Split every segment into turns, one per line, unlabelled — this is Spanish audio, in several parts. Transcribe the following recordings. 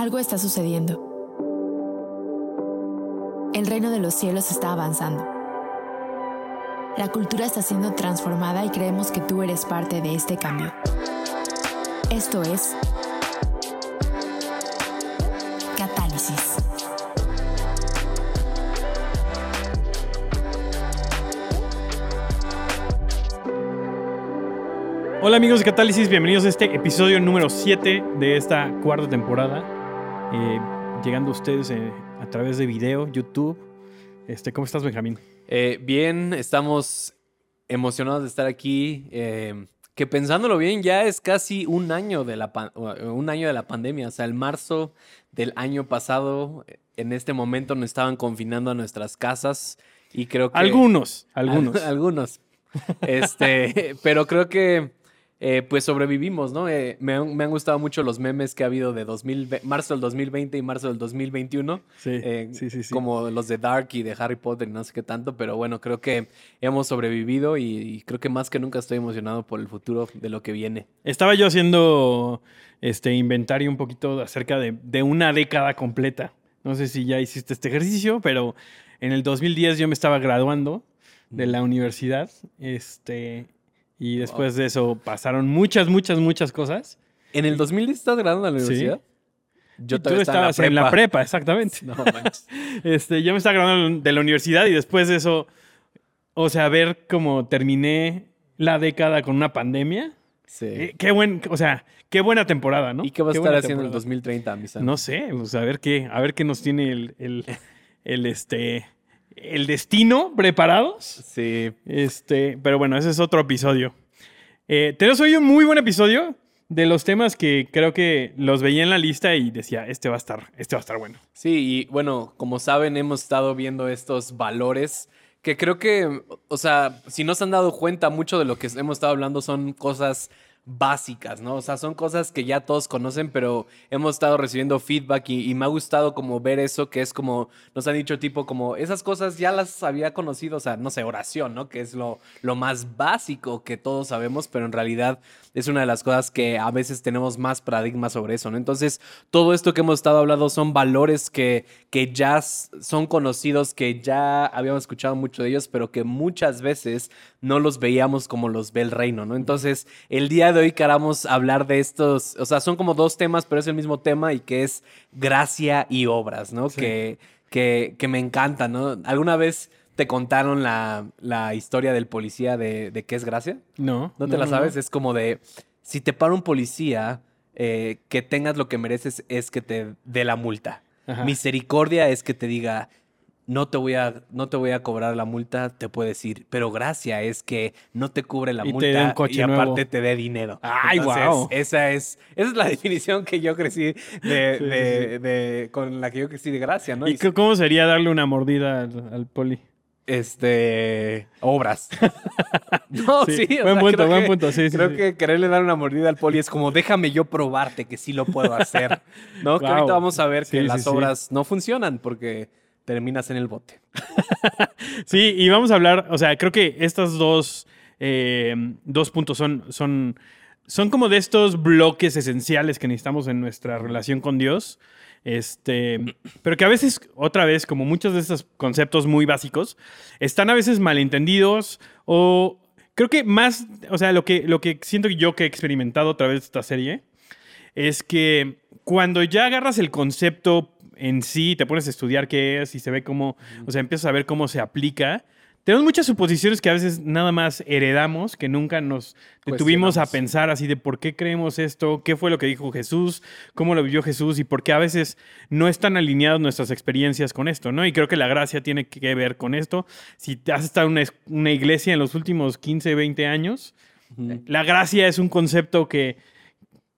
Algo está sucediendo. El reino de los cielos está avanzando. La cultura está siendo transformada y creemos que tú eres parte de este cambio. Esto es Catálisis.
Hola amigos de Catálisis, bienvenidos a este episodio número 7 de esta cuarta temporada. Eh, llegando a ustedes eh, a través de video, YouTube. Este, ¿Cómo estás, Benjamín?
Eh, bien, estamos emocionados de estar aquí. que pensándolo bien, ya es casi un año de la un año de la pandemia. O sea, el marzo del año pasado, en este momento nos estaban confinando a nuestras casas. Y creo que.
Algunos, algunos.
Al- algunos. Este, pero creo que eh, pues sobrevivimos, ¿no? Eh, me, han, me han gustado mucho los memes que ha habido de 2000, marzo del 2020 y marzo del 2021.
Sí,
eh,
sí, sí, sí.
Como los de Dark y de Harry Potter y no sé qué tanto, pero bueno, creo que hemos sobrevivido y, y creo que más que nunca estoy emocionado por el futuro de lo que viene.
Estaba yo haciendo este inventario un poquito acerca de, de una década completa. No sé si ya hiciste este ejercicio, pero en el 2010 yo me estaba graduando de la universidad. Este, y después de eso pasaron muchas, muchas, muchas cosas.
¿En el 2010 estás graduando en la
Sí.
universidad? Yo
Y tú estabas en la prepa, exactamente.
No manches.
Este, yo me estaba graduando de la universidad y después de eso, o sea, ver cómo terminé la década con una pandemia.
Sí.
eh, qué buen, o sea, qué buena temporada, ¿no?
¿Y qué vas a estar haciendo en el
temporada.
2030, Misa?
No sé, pues a ver qué, a ver qué nos tiene el, el, el, este, el destino preparados.
Sí.
Este, pero bueno, ese es otro episodio. Eh, tenemos hoy un muy buen episodio de los temas que creo que los veía en la lista y decía, este va a estar, este va a estar bueno.
Sí, y bueno, como saben, hemos estado viendo estos valores que creo que, o sea, si no se han dado cuenta, mucho de lo que hemos estado hablando son cosas básicas, ¿no? O sea, son cosas que ya todos conocen, pero hemos estado recibiendo feedback y, me ha gustado como ver eso, que es como, nos han dicho tipo como, esas cosas ya las había conocido, o sea, no sé, oración, ¿no? Que es lo, lo más básico que todos sabemos, pero en realidad es una de las cosas que a veces tenemos más paradigmas sobre eso, ¿no? Entonces, todo esto que hemos estado hablando son valores que, que ya son conocidos, que ya habíamos escuchado mucho de ellos, pero que muchas veces no los veíamos como los ve el reino, ¿no? Entonces, el día de hoy queramos hablar de estos, o sea, son como dos temas, pero es el mismo tema y que es gracia y obras, ¿no?
Sí.
Que, que, que me encanta, ¿no? ¿Alguna vez te contaron la, la historia del policía de, de qué es gracia?
No.
¿No te la sabes? Es como de, si te para un policía, eh, que tengas lo que mereces es que te dé la multa.
Ajá.
Misericordia es que te diga, no te, voy a, no te voy a cobrar la multa, te puede decir, pero gracia es que no te cubre la
Y
multa
dé un coche
y aparte
nuevo.
te dé dinero.
¡Ay,
Entonces,
guau!
Esa es, esa es la definición que yo crecí de,
Sí, sí,
de- con la que yo crecí de gracia, ¿no?
¿Y cómo sería darle una mordida al, al poli?
este obras. no,
Sí, buen
sea,
punto, buen
que-
punto, sí,
Creo que quererle dar una mordida al poli es como déjame yo probarte que sí lo puedo hacer. ¿No? Que
Wow.
ahorita vamos a ver que las obras no funcionan porque terminas en el bote.
Sí, y vamos a hablar, o sea, creo que estos dos, eh, dos puntos son, son, son como de estos bloques esenciales que necesitamos en nuestra relación con Dios. Este, pero que a veces, otra vez, como muchos de estos conceptos muy básicos, están a veces malentendidos o creo que más, o sea, lo que, lo que siento yo que he experimentado a través de esta serie es que cuando ya agarras el concepto en sí, te pones a estudiar qué es y se ve cómo, o sea, empiezas a ver cómo se aplica. Tenemos muchas suposiciones que a veces nada más heredamos, que nunca nos detuvimos a pensar así de por qué creemos esto, qué fue lo que dijo Jesús, cómo lo vivió Jesús y por qué a veces no están alineadas nuestras experiencias con esto, ¿no? Y creo que la gracia tiene que ver con esto. Si has estado en una iglesia en los últimos 15, 20 años, la gracia es un concepto que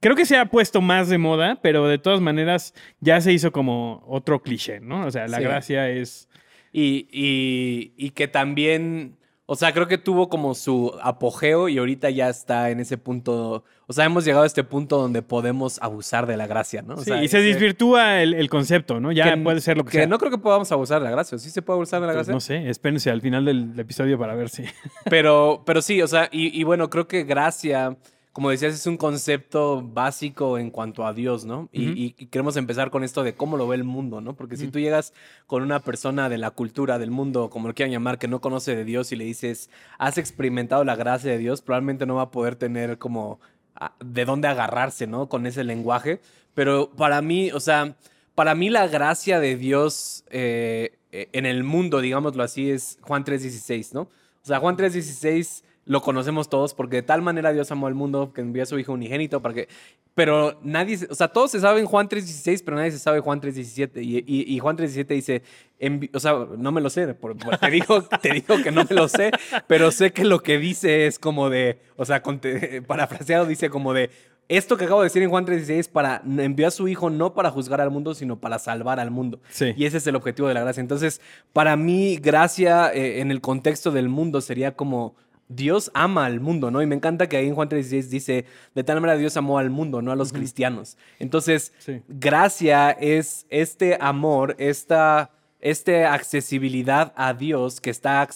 creo que se ha puesto más de moda, pero de todas maneras ya se hizo como otro cliché, ¿no? O sea, la
Sí.
gracia es...
Y, y- y que también, o sea, creo que tuvo como su apogeo y ahorita ya está en ese punto, o sea, hemos llegado a este punto donde podemos abusar de la gracia, ¿no? O
Sí,
sea,
y se
ese-
desvirtúa el, el concepto, ¿no? Ya
que-
puede ser lo que,
que
sea.
no creo que podamos abusar de la gracia, ¿sí se puede abusar de la
Pues
gracia?
no sé, espérense al final del episodio para ver si...
Pero, pero sí, o sea, y, y bueno, creo que gracia como decías, es un concepto básico en cuanto a Dios, ¿no? Y, queremos empezar con esto de cómo lo ve el mundo, ¿no? Porque si tú llegas con una persona de la cultura, del mundo, como lo quieran llamar, que no conoce de Dios y le dices, has experimentado la gracia de Dios, probablemente no va a poder tener como ah, de dónde agarrarse, ¿no? Con ese lenguaje. Pero para mí, o sea, para mí la gracia de Dios eh, eh, en el mundo, digámoslo así, es Juan 3.16, ¿no? O sea, Juan 3.16 lo conocemos todos porque de tal manera Dios amó al mundo que envió a su Hijo unigénito para que... Pero nadie, o sea, todos se saben Juan 3.16, pero nadie se sabe Juan 3.17. Y, y, y Juan 3.17 dice, envi- o sea, no me lo sé, te, digo, te digo que no me lo sé, pero sé que lo que dice es como de, o sea, parafraseado dice como de, esto que acabo de decir en Juan 3.16 es para, envió a su Hijo no para juzgar al mundo, sino para salvar al mundo.
Sí.
Y ese es el objetivo de la gracia. Entonces, para mí, gracia eh, en el contexto del mundo sería como Dios ama al mundo, ¿no? Y me encanta que ahí en Juan 3.16 dice, de tal manera Dios amó al mundo, no a los cristianos. Entonces,
Sí.
gracia es este amor, esta, esta accesibilidad a Dios que está...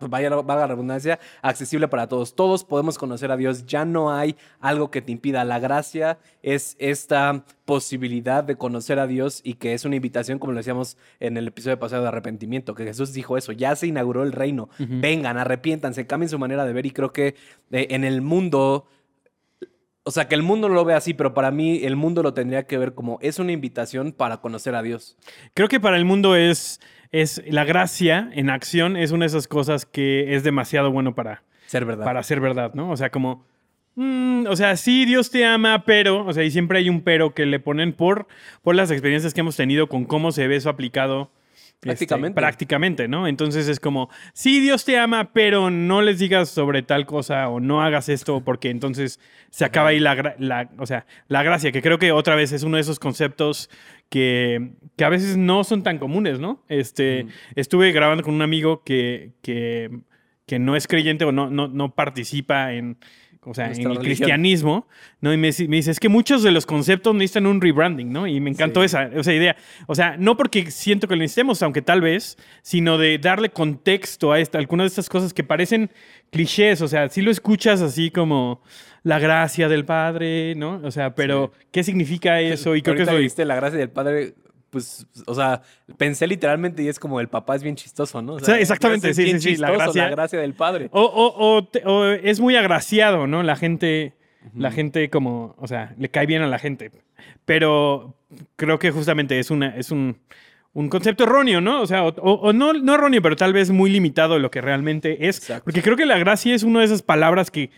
Vaya, la- valga la redundancia, accesible para todos. Todos podemos conocer a Dios. Ya no hay algo que te impida. La gracia es esta posibilidad de conocer a Dios y que es una invitación, como lo decíamos en el episodio pasado de arrepentimiento, que Jesús dijo eso, ya se inauguró el reino, vengan, arrepiéntanse, cambien su manera de ver y creo que eh, en el mundo, o sea, que el mundo no lo ve así, pero para mí el mundo lo tendría que ver como es una invitación para conocer a Dios.
Creo que para el mundo es, es la gracia en acción, es una de esas cosas que es demasiado bueno para,
Ser verdad.
para ser verdad, ¿no? O sea, como, mm, o sea, sí, Dios te ama, pero, o sea, y siempre hay un pero que le ponen por, por las experiencias que hemos tenido con cómo se ve eso aplicado. Este,
Prácticamente.
prácticamente, ¿no? Entonces es como, sí, Dios te ama, pero no les digas sobre tal cosa o no hagas esto porque entonces se acaba ahí la, o sea, la gracia, que creo que otra vez es uno de esos conceptos que, que a veces no son tan comunes, ¿no? Este, Estuve grabando con un amigo que, que, que no es creyente o no, no, no participa en, o sea, en el
religión.
cristianismo, ¿no? Y me, dice- me dice, es que muchos de los conceptos necesitan un rebranding, ¿no? Y me encantó
Sí.
esa, esa idea. O sea, no porque siento que lo necesitemos, aunque tal vez, sino de darle contexto a esta, algunas de estas cosas que parecen clichés, o sea, si lo escuchas así como la gracia del Padre, ¿no? O sea, pero ¿qué significa eso? Y creo que eso...
dijiste la gracia del Padre, pues, o sea, pensé literalmente y es como el papá es bien chistoso, ¿no? O
Sí, exactamente,
es
sí, sí, sí, la gracia-
la gracia del Padre.
O, o- o te- o es muy agraciado, ¿no? La gente, la gente como, o sea, le cae bien a la gente. Pero creo que justamente es, una, es un, un concepto erróneo, ¿no? O sea, o, no, no erróneo, pero tal vez muy limitado de lo que realmente es.
Exacto.
Porque creo que la gracia es una de esas palabras que,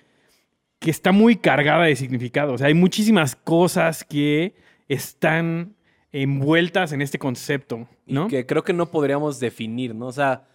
que está muy cargada de significado. O sea, hay muchísimas cosas que están envueltas en este concepto, ¿no?
Y que creo que no podríamos definir, ¿no? O sea,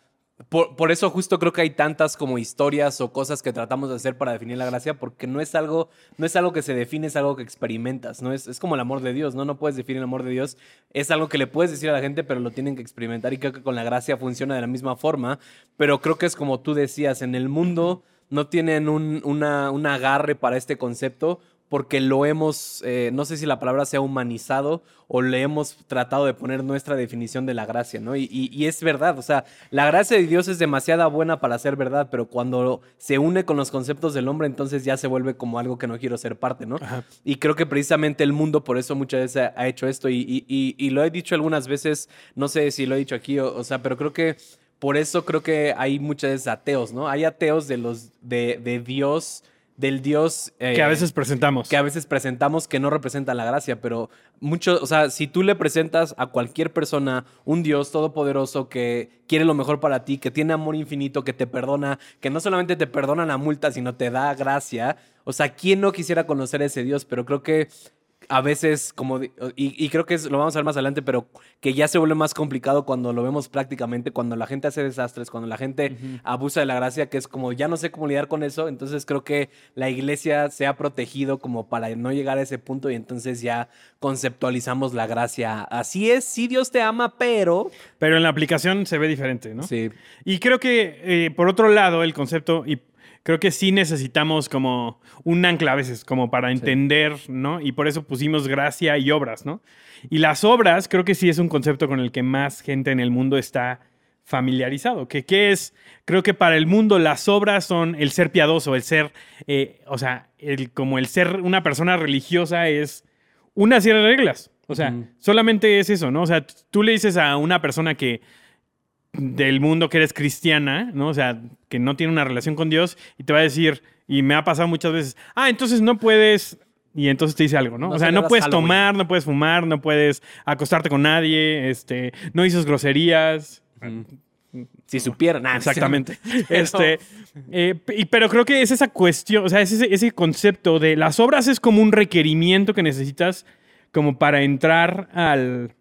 por, por eso justo creo que hay tantas como historias o cosas que tratamos de hacer para definir la gracia, porque no es algo, no es algo que se define, es algo que experimentas, ¿no? Es, es como el amor de Dios, ¿no? No puedes definir el amor de Dios, es algo que le puedes decir a la gente, pero lo tienen que experimentar y creo que con la gracia funciona de la misma forma, pero creo que es como tú decías, en el mundo no tienen un, una, un agarre para este concepto porque lo hemos, eh, no sé si la palabra sea humanizado o le hemos tratado de poner nuestra definición de la gracia, ¿no? Y, y- y es verdad, o sea, la gracia de Dios es demasiada buena para ser verdad, pero cuando se une con los conceptos del hombre, entonces ya se vuelve como algo que no quiero ser parte, ¿no?
Ajá.
Y creo que precisamente el mundo por eso muchas veces ha, hecho esto y, y- y- y lo he dicho algunas veces, no sé si lo he dicho aquí, o, o sea, pero creo que por eso creo que hay muchas veces ateos, ¿no? Hay ateos de los, de, de Dios, del Dios... eh,
que a veces presentamos.
que a veces presentamos que no representa la gracia, pero mucho, o sea, si tú le presentas a cualquier persona un Dios todopoderoso que quiere lo mejor para ti, que tiene amor infinito, que te perdona, que no solamente te perdona la multa, sino te da gracia, o sea, ¿quién no quisiera conocer a ese Dios? Pero creo que a veces, como, y creo que es- lo vamos a ver más adelante, pero que ya se vuelve más complicado cuando lo vemos prácticamente, cuando la gente hace desastres, cuando la gente abusa de la gracia, que es como, ya no sé cómo lidiar con eso, entonces creo que la iglesia se ha protegido como para no llegar a ese punto y entonces ya conceptualizamos la gracia. Así es, sí Dios te ama, pero...
Pero en la aplicación se ve diferente, ¿no?
Sí,
Y creo que, eh, por otro lado, el concepto, y creo que sí necesitamos como un ancla a veces, como para entender, ¿no? Y por eso pusimos gracia y obras, ¿no? Y las obras, creo que sí es un concepto con el que más gente en el mundo está familiarizado. Que, ¿Qué es? Creo que para el mundo las obras son el ser piadoso, el ser, eh, o sea, el, como el ser una persona religiosa es una serie de reglas. O sea, solamente es eso, ¿no? O sea, tú le dices a una persona que del mundo que eres cristiana, ¿no? O sea, que no tiene una relación con Dios y te va a decir, y me ha pasado muchas veces, ah, entonces no puedes, y entonces te dice algo, ¿no?
No
o sea, no puedes
Halloween.
tomar, no puedes fumar, no puedes acostarte con nadie, este, no dices groserías.
Si supieran. Nah,
Exactamente.
Pero-
Este, eh, y- pero creo que es esa cuestión, o sea, es ese, ese concepto de las obras es como un requerimiento que necesitas como para entrar al,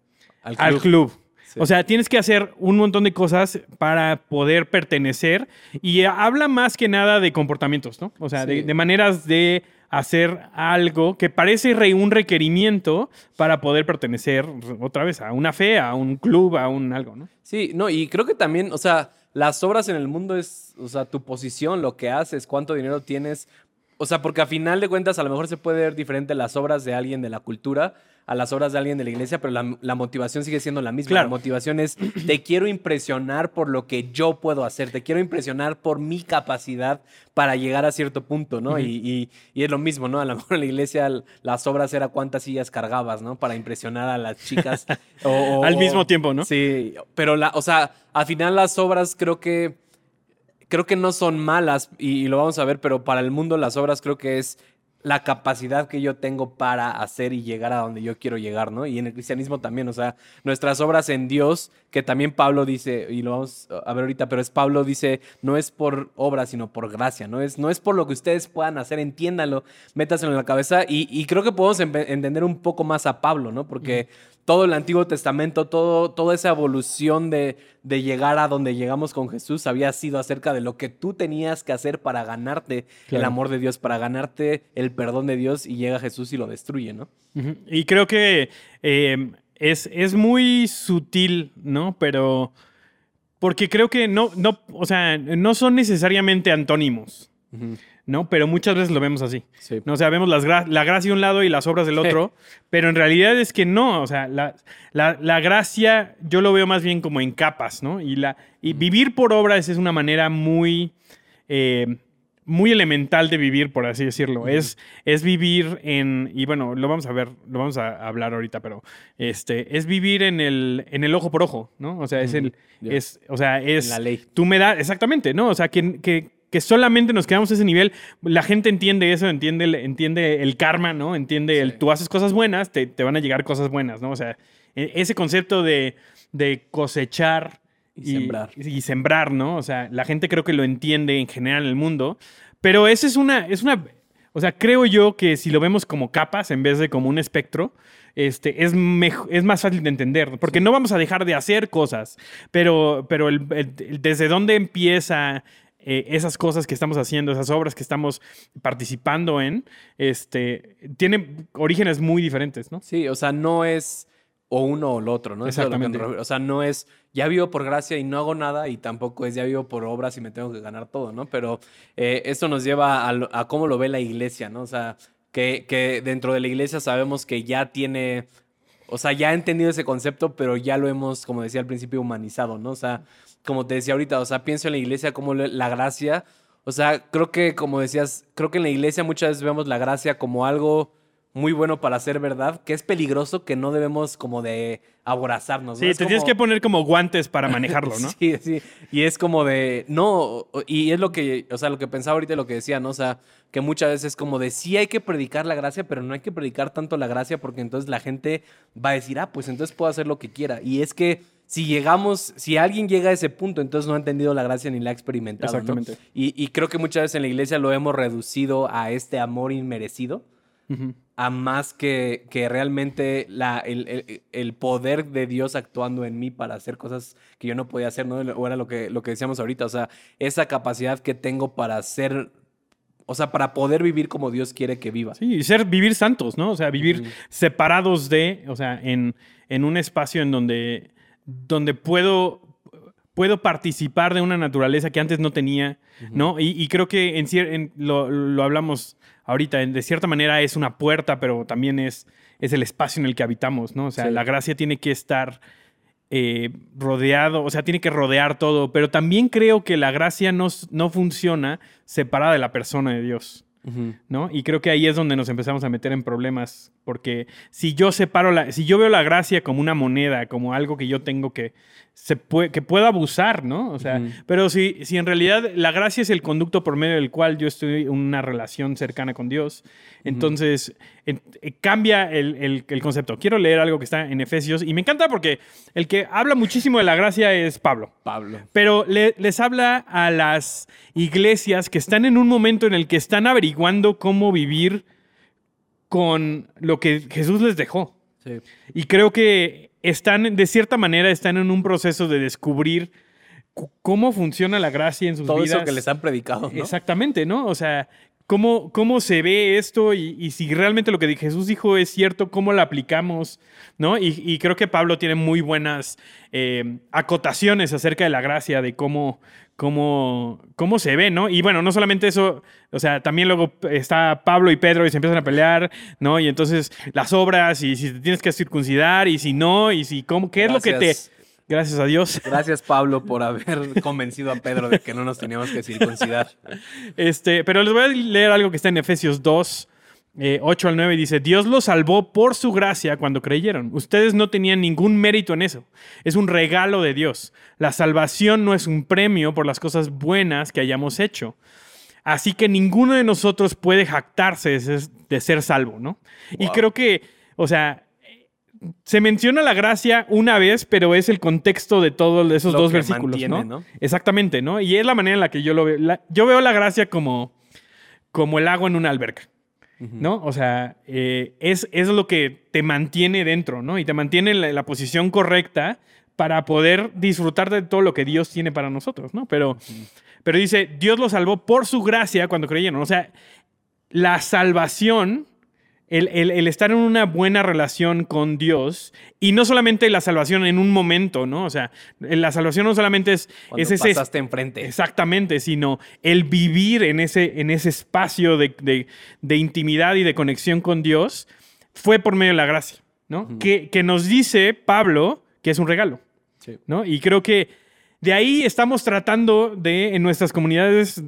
Al
al
club. Sí.
O sea, tienes que hacer un montón de cosas para poder pertenecer y habla más que nada de comportamientos, ¿no? O sea, de, maneras de hacer algo que parece re- un requerimiento para poder pertenecer otra vez a una fe, a un club, a un algo, ¿no?
Sí, no, y creo que también, o sea, las obras en el mundo es, o sea, tu posición, lo que haces, cuánto dinero tienes. O sea, porque a final de cuentas a lo mejor se puede ver diferente las obras de alguien de la cultura a las obras de alguien de la iglesia, pero la, la motivación sigue siendo la misma.
Claro.
La motivación es, te quiero impresionar por lo que yo puedo hacer, te quiero impresionar por mi capacidad para llegar a cierto punto, ¿no? y, y- y es lo mismo, ¿no? A lo mejor en la iglesia las obras era cuántas sillas cargabas, ¿no? Para impresionar a las chicas. o- o-
Al mismo tiempo, ¿no?
Sí, pero la, o sea, al final las obras creo que creo que no son malas y, y lo vamos a ver, pero para el mundo las obras creo que es la capacidad que yo tengo para hacer y llegar a donde yo quiero llegar, ¿no? Y en el cristianismo también, o sea, nuestras obras en Dios, que también Pablo dice, y lo vamos a ver ahorita, pero es Pablo dice, no es por obra, sino por gracia, no es, no es por lo que ustedes puedan hacer, entiéndalo, métaselo en la cabeza, y, creo que podemos entender un poco más a Pablo, ¿no? Porque todo el Antiguo Testamento, todo, toda esa evolución de, de llegar a donde llegamos con Jesús había sido acerca de lo que tú tenías que hacer para ganarte el amor de Dios, para ganarte el perdón de Dios y llega Jesús y lo destruye, ¿no?
Y creo que eh, es, es muy sutil, ¿no? Pero. Porque creo que no, no, o sea, no son necesariamente antónimos, ¿no? Pero muchas veces lo vemos así.
Sí.
¿no? O sea, vemos las gra- la gracia de un lado y las obras del otro, pero en realidad es que no, o sea, la, la- la gracia yo lo veo más bien como en capas, ¿no? Y, la, y vivir por obras es una manera muy, eh, muy elemental de vivir, por así decirlo. es, es vivir en, y bueno, lo vamos a ver, lo vamos a hablar ahorita, pero este, es vivir en el, en el ojo por ojo, ¿no? O sea, es el, es, o sea, es...
la ley.
Tú me das, exactamente, ¿no? O sea, que, que, que solamente nos quedamos a ese nivel. La gente entiende eso, entiende el, entiende el karma, ¿no? Entiende el tú haces cosas buenas, te, te van a llegar cosas buenas, ¿no? O sea, e- ese concepto de, de cosechar
Y sembrar.
y sembrar, ¿no? O sea, la gente creo que lo entiende en general en el mundo, pero esa es una, es una, o sea, creo yo que si lo vemos como capas en vez de como un espectro, este, es, mejo- es más fácil de entender, porque no vamos a dejar de hacer cosas, pero, pero el- el- el- desde dónde empieza eh, esas cosas que estamos haciendo, esas obras que estamos participando en, este, tiene orígenes muy diferentes, ¿no?
Sí, o sea, no es o uno o lo otro, ¿no? Es
Exactamente.
refiero. O sea, no es ya vivo por gracia y no hago nada y tampoco es ya vivo por obras y me tengo que ganar todo, ¿no? Pero eh, esto nos lleva a, a cómo lo ve la iglesia, ¿no? O sea, que, que dentro de la iglesia sabemos que ya tiene, o sea, ya ha entendido ese concepto, pero ya lo hemos, como decía al principio, humanizado, ¿no? O sea, como te decía ahorita, o sea, pienso en la iglesia como la gracia, o sea, creo que, como decías, creo que en la iglesia muchas veces vemos la gracia como algo muy bueno para ser verdad, que es peligroso, que no debemos como de aborazarnos. ¿no?
Sí, te tienes que poner como guantes para manejarlo, ¿no?
Sí, sí. Y es como de, no, y es lo que, o sea, lo que pensaba ahorita lo que decía, ¿no? O sea, que muchas veces es como de, sí hay que predicar la gracia, pero no hay que predicar tanto la gracia porque entonces la gente va a decir, ah, pues entonces puedo hacer lo que quiera. Y es que si llegamos, si alguien llega a ese punto, entonces no ha entendido la gracia ni la ha experimentado. ¿no?
Exactamente.
Y, y creo que muchas veces en la iglesia lo hemos reducido a este amor inmerecido
Ujú.
A más que, que realmente la, el, el- el poder de Dios actuando en mí para hacer cosas que yo no podía hacer, ¿no? O era lo que, lo que decíamos ahorita, o sea, esa capacidad que tengo para hacer, o sea, para poder vivir como Dios quiere que viva.
Sí, y ser, vivir santos, ¿no? O sea, vivir separados de, o sea, en, en un espacio en donde, donde puedo, puedo participar de una naturaleza que antes no tenía, ¿no? Y, y creo que en, lo, lo hablamos ahorita, en- de cierta manera es una puerta, pero también es, es el espacio en el que habitamos, ¿no? O sea,
Sí.
la gracia tiene que estar eh, rodeado, o sea, tiene que rodear todo, pero también creo que la gracia no, no funciona separada de la persona de Dios. ¿No? Y creo que ahí es donde nos empezamos a meter en problemas, porque si yo separo la, si yo veo la gracia como una moneda, como algo que yo tengo que, se puede, que puedo abusar, ¿no? O sea, pero si, si en realidad la gracia es el conducto por medio del cual yo estoy en una relación cercana con Dios, entonces eh, cambia el, concepto. Quiero leer algo que está en Efesios y me encanta porque el que habla muchísimo de la gracia es Pablo.
Pablo.
Pero les habla a las iglesias que están en un momento en el que están averiguando cómo vivir con lo que Jesús les dejó. Y creo que están, de cierta manera, están en un proceso de descubrir cómo funciona la gracia en sus
vidas.
Todo
eso que les han predicado. ¿no?
Exactamente, ¿no? O sea, cómo, cómo se ve esto y, si realmente lo que Jesús dijo es cierto, cómo lo aplicamos, ¿no? Y, creo que Pablo tiene muy buenas eh, acotaciones acerca de la gracia, de cómo, cómo, cómo se ve, ¿no? Y bueno, no solamente eso, o sea, también luego está Pablo y Pedro y se empiezan a pelear, ¿no? Y entonces las obras y si te tienes que circuncidar y si no, y si cómo, ¿qué es lo que te... Gracias a Dios.
Gracias, Pablo, por haber convencido a Pedro de que no nos teníamos que circuncidar.
Este, pero les voy a leer algo que está en Efesios 2, 8 eh, al 9 dice, Dios los salvó por su gracia cuando creyeron. Ustedes no tenían ningún mérito en eso. Es un regalo de Dios. La salvación no es un premio por las cosas buenas que hayamos hecho. Así que ninguno de nosotros puede jactarse de ser, salvo, ¿no? Y creo que, o sea, se menciona la gracia una vez, pero es el contexto de todos esos dos versículos, ¿no? Exactamente, ¿no? Y es la manera en la que yo lo veo. yo veo la gracia como, como el agua en una alberca. ¿No? O sea, eh, es, es, lo que te mantiene dentro, ¿no? Y te mantiene en la, posición correcta para poder disfrutar de todo lo que Dios tiene para nosotros, ¿no? Pero, pero dice, Dios lo salvó por su gracia cuando creyeron. O sea, la salvación el, estar en una buena relación con Dios y no solamente la salvación en un momento, ¿no? O sea, la salvación no solamente es,
Cuando
ese...
Pasaste enfrente.
Exactamente, sino el vivir en ese, en ese espacio de, intimidad y de conexión con Dios fue por medio de la gracia, ¿no? que, que, nos dice Pablo que es un regalo, ¿no? Y creo que de ahí estamos tratando de, en nuestras comunidades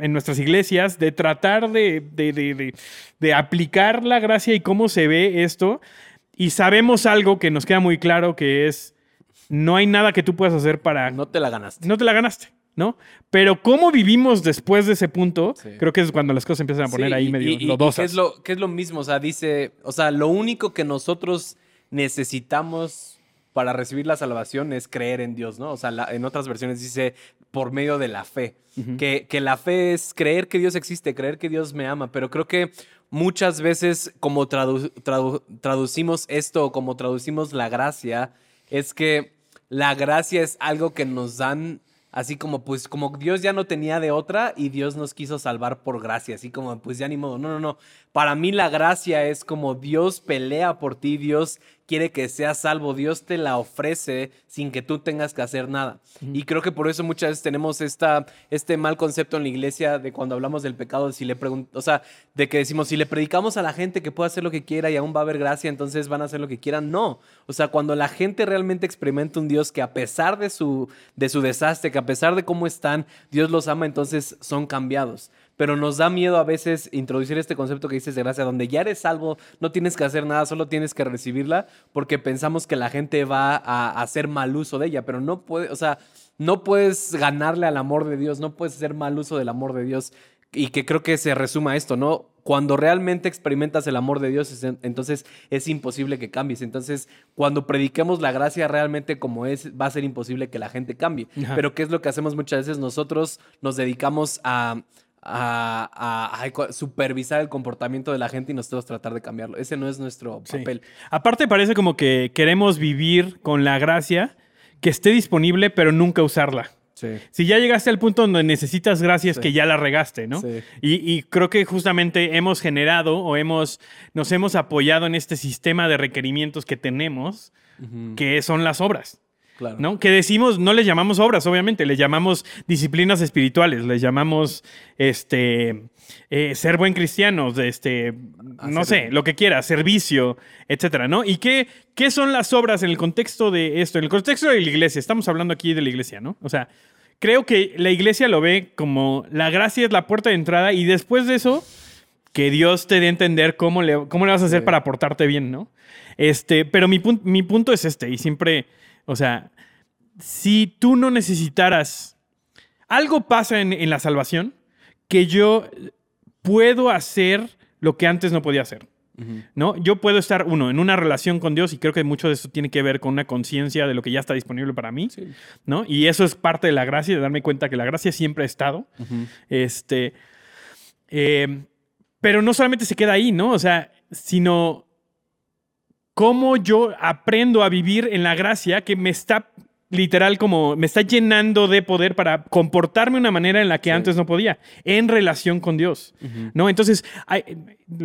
en nuestras iglesias, de tratar de, aplicar la gracia y cómo se ve esto. Y sabemos algo que nos queda muy claro, que es, no hay nada que tú puedas hacer para...
No te la ganaste.
No te la ganaste, ¿no? Pero cómo vivimos después de ese punto, creo que es cuando las cosas empiezan a poner ahí medio
y, ¿qué es, lo, ¿Qué es lo mismo? O sea, dice, o sea, lo único que nosotros necesitamos para recibir la salvación es creer en Dios, ¿no? O sea, en otras versiones dice por medio de la fe, que, que, la fe es creer que Dios existe, creer que Dios me ama, pero creo que muchas veces como traducimos esto, como traducimos la gracia, es que la gracia es algo que nos dan Así como, pues, como Dios ya no tenía de otra y Dios nos quiso salvar por gracia. Así como, pues ya ni modo. No, no, no. Para mí la gracia es como Dios pelea por ti, Dios quiere que seas salvo, Dios te la ofrece sin que tú tengas que hacer nada. Y creo que por eso muchas veces tenemos esta, este mal concepto en la iglesia de cuando hablamos del pecado, si le o sea, de que decimos, si le predicamos a la gente que puede hacer lo que quiera y aún va a haber gracia, entonces van a hacer lo que quieran. No. O sea, cuando la gente realmente experimenta un Dios que a pesar de su, de su desastre, que a pesar de cómo están, Dios los ama, entonces son cambiados pero nos da miedo a veces introducir este concepto que dices de gracia, donde ya eres salvo, no tienes que hacer nada, solo tienes que recibirla, porque pensamos que la gente va a hacer mal uso de ella, pero no puede, o sea, no puedes ganarle al amor de Dios, no puedes hacer mal uso del amor de Dios. Y que creo que se resuma esto, ¿no? Cuando realmente experimentas el amor de Dios, entonces es imposible que cambies. Entonces, cuando prediquemos la gracia realmente como es, va a ser imposible que la gente cambie. Pero ¿qué es lo que hacemos muchas veces? Nosotros nos dedicamos a a, supervisar el comportamiento de la gente y nosotros tratar de cambiarlo. Ese no es nuestro papel.
Aparte parece como que queremos vivir con la gracia que esté disponible pero nunca usarla. Si ya llegaste al punto donde necesitas gracias que ya la regaste, ¿no? Y, creo que justamente hemos generado o hemos, nos hemos apoyado en este sistema de requerimientos que tenemos, que son las obras.
Claro.
¿no? Que decimos, no les llamamos obras, obviamente, les llamamos disciplinas espirituales, les llamamos este eh, ser buen cristiano, este, no sé, lo que quiera, servicio, etcétera, ¿no? ¿Y qué, qué son las obras en el contexto de esto? En el contexto de la iglesia, estamos hablando aquí de la iglesia, ¿no? O sea, creo que la iglesia lo ve como la gracia es la puerta de entrada y después de eso, que Dios te dé a entender cómo le, cómo le vas a hacer
Sí.
para portarte bien, ¿no? Este, pero mi, pun- mi punto es este, y siempre, o sea, si tú no necesitaras, algo pasa en, en la salvación que yo puedo hacer lo que antes no podía hacer. ¿no? Yo puedo estar, uno, en una relación con Dios y creo que mucho de eso tiene que ver con una conciencia de lo que ya está disponible para mí,
Sí.
¿no? Y eso es parte de la gracia, de darme cuenta que la gracia siempre ha estado. Este, eh, pero no solamente se queda ahí, ¿no? O sea, sino cómo yo aprendo a vivir en la gracia que me está literal como me está llenando de poder para comportarme de una manera en la que
Sí.
antes no podía, en relación con Dios. ¿No? Entonces, hay-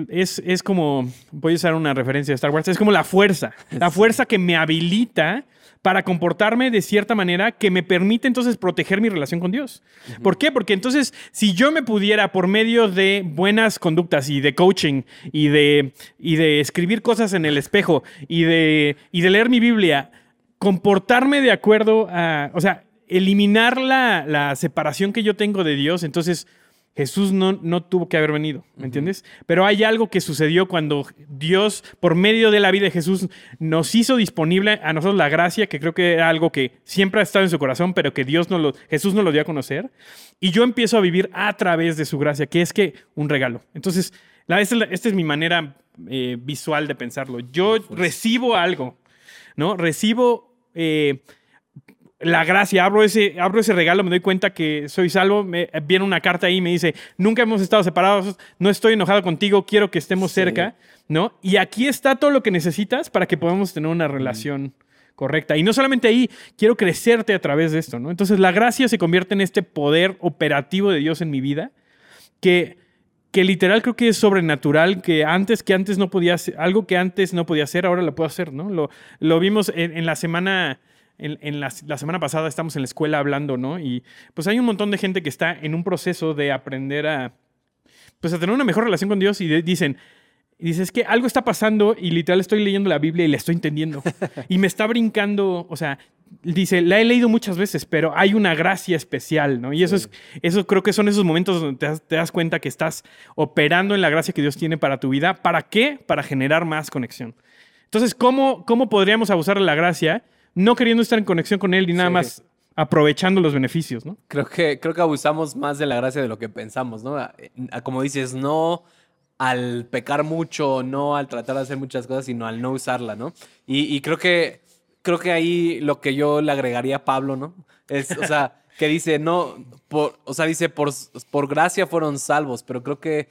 es, es como, voy a usar una referencia de Star Wars, es como la fuerza, la fuerza que me habilita para comportarme de cierta manera que me permite entonces proteger mi relación con Dios. ¿Por qué? Porque entonces, si yo me pudiera, por medio de buenas conductas y de coaching y de, y de escribir cosas en el espejo y de, y de leer mi Biblia, comportarme de acuerdo a, o sea, eliminar la, la separación que yo tengo de Dios, entonces Jesús no, no tuvo que haber venido, ¿me entiendes? Pero hay algo que sucedió cuando Dios, por medio de la vida de Jesús, nos hizo disponible a nosotros la gracia, que creo que era algo que siempre ha estado en su corazón, pero que Dios no lo, Jesús nos lo dio a conocer. Y yo empiezo a vivir a través de su gracia, que es que un regalo. Entonces, la, esta, esta es mi manera eh, visual de pensarlo. Yo recibo algo, ¿no? Recibo eh, la gracia, abro ese, abro ese regalo, me doy cuenta que soy salvo, me, viene una carta ahí y me dice, nunca hemos estado separados, no estoy enojado contigo, quiero que estemos
Sí.
cerca, ¿no? Y aquí está todo lo que necesitas para que podamos tener una relación correcta. Y no solamente ahí, quiero crecerte a través de esto, ¿no? Entonces la gracia se convierte en este poder operativo de Dios en mi vida que, que literal creo que es sobrenatural, que antes que antes no podía hacer, algo que antes no podía hacer, ahora lo puedo hacer, ¿no? Lo, lo vimos en, en la semana, en, en la, la semana pasada estamos en la escuela hablando, ¿no? Y pues hay un montón de gente que está en un proceso de aprender a, pues a tener una mejor relación con Dios y de- dicen, y dices que algo está pasando y literal estoy leyendo la Biblia y la estoy entendiendo. y me está brincando, o sea, dice, la he leído muchas veces, pero hay una gracia especial, ¿no? Y eso es, eso creo que son esos momentos donde te das, te das cuenta que estás operando en la gracia que Dios tiene para tu vida. ¿Para qué? Para generar más conexión. Entonces, ¿cómo, cómo podríamos abusar de la gracia no queriendo estar en conexión con Él y nada
Sí.
más aprovechando los beneficios, ¿no?
Creo que, creo que abusamos más de la gracia de lo que pensamos, ¿no? A- a- Como dices, no al pecar mucho, no al tratar de hacer muchas cosas, sino al no usarla, ¿no? Y, y creo que creo que ahí lo que yo le agregaría a Pablo, ¿no? Es, o sea, que dice, no, por, o sea, dice, por, por gracia fueron salvos, pero creo que